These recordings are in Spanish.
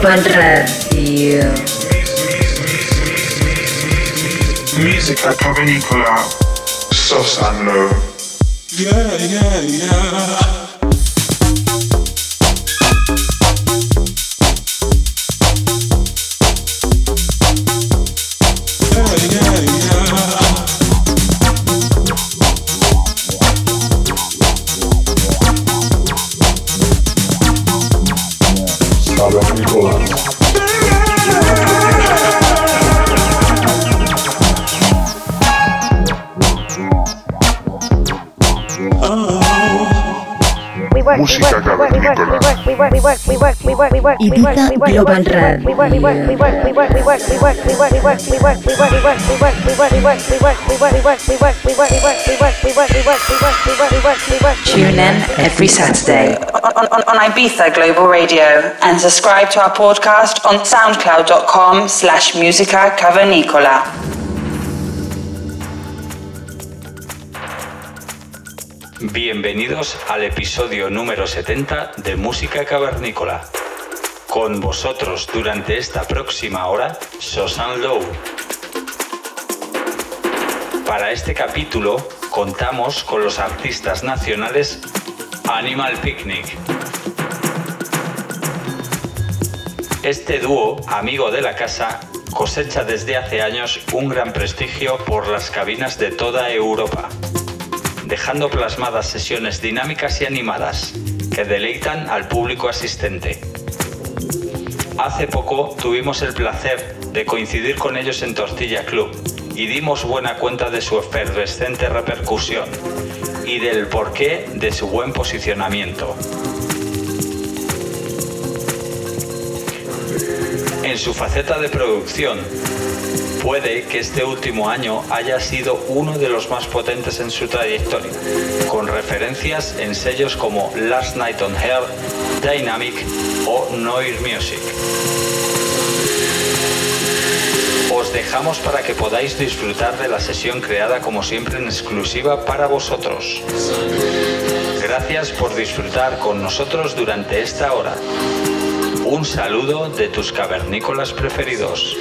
Ibiza Global Radio. Musica Cavernicola, Sosanlo. Yeah, yeah, yeah. Ibiza Global Radio. Tune in every Saturday on, on, on Ibiza Global Radio and subscribe to our podcast on soundcloud.com slash musica cavernicola. Bienvenidos al episodio número 70 de Música Cavernícola. Con vosotros durante esta próxima hora, Sosan Low. Para este capítulo contamos con los artistas nacionales Animal Picnic. Este dúo, amigo de la casa, cosecha desde hace años un gran prestigio por las cabinas de toda Europa dejando plasmadas sesiones dinámicas y animadas que deleitan al público asistente. Hace poco tuvimos el placer de coincidir con ellos en Tortilla Club y dimos buena cuenta de su efervescente repercusión y del porqué de su buen posicionamiento. Su faceta de producción, Puede que este último año haya sido uno de los más potentes en su trayectoria, con referencias en sellos como Last Night on Air, Dynamic o Noise Music. Os dejamos para que podáis disfrutar de la sesión creada como siempre en exclusiva para vosotros. Gracias por disfrutar con nosotros durante esta hora. Un saludo de tus cavernícolas preferidos.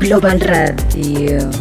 Global Radio.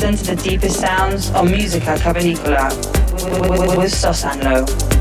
Listen to the deepest sounds on Musica Cavernicola with Sosanlo.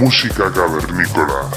Música cavernícola.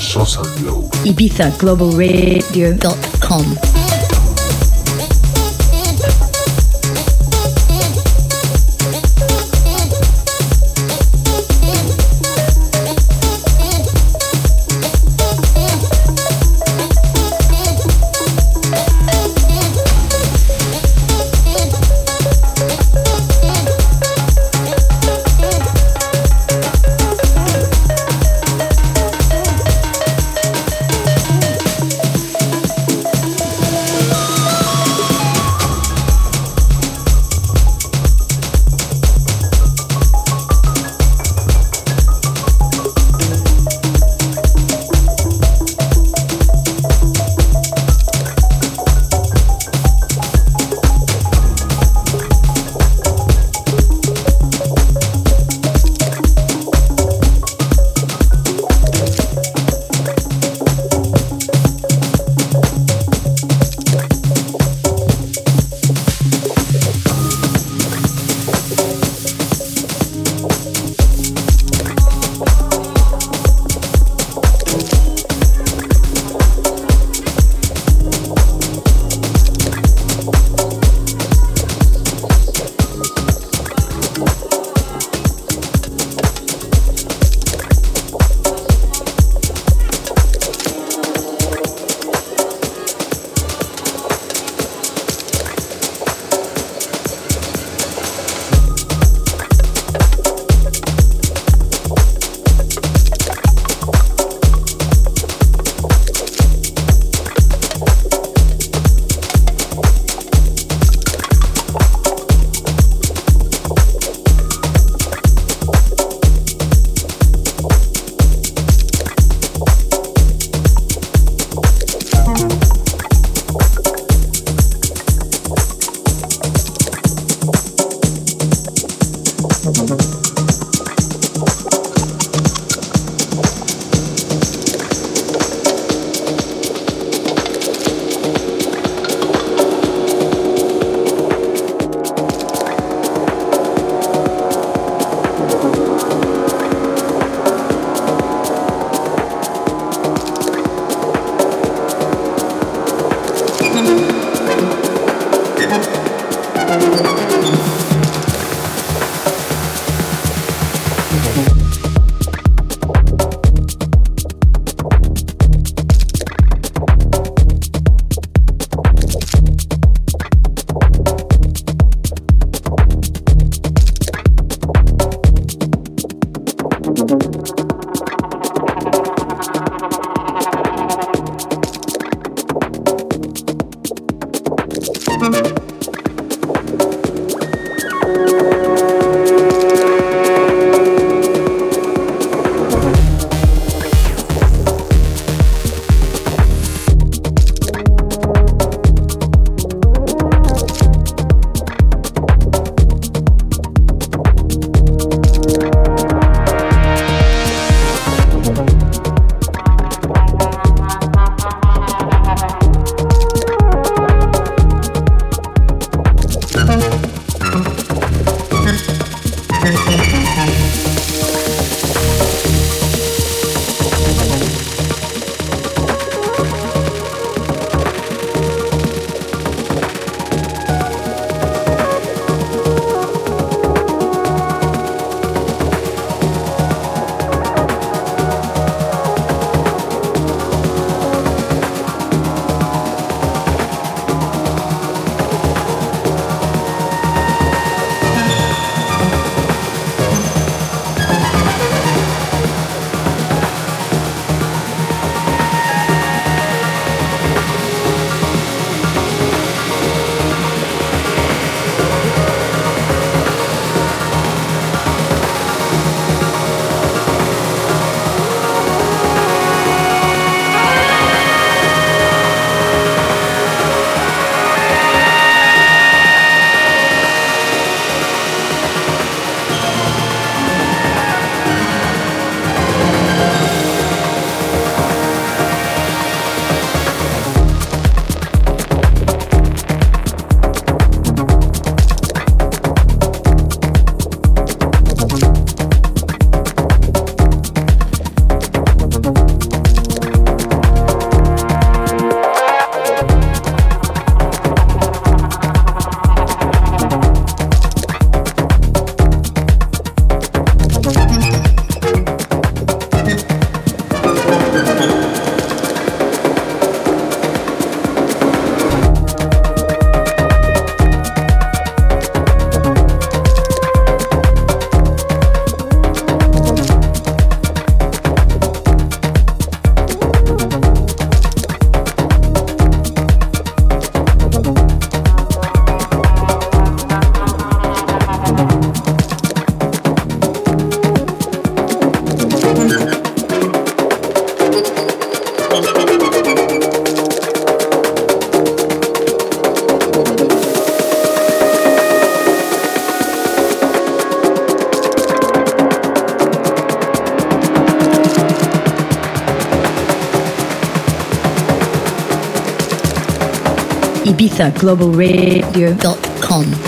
Sosa Glow. música cavernícola. ibizaglobalradio.com. ibizaglobalradio.com. Animal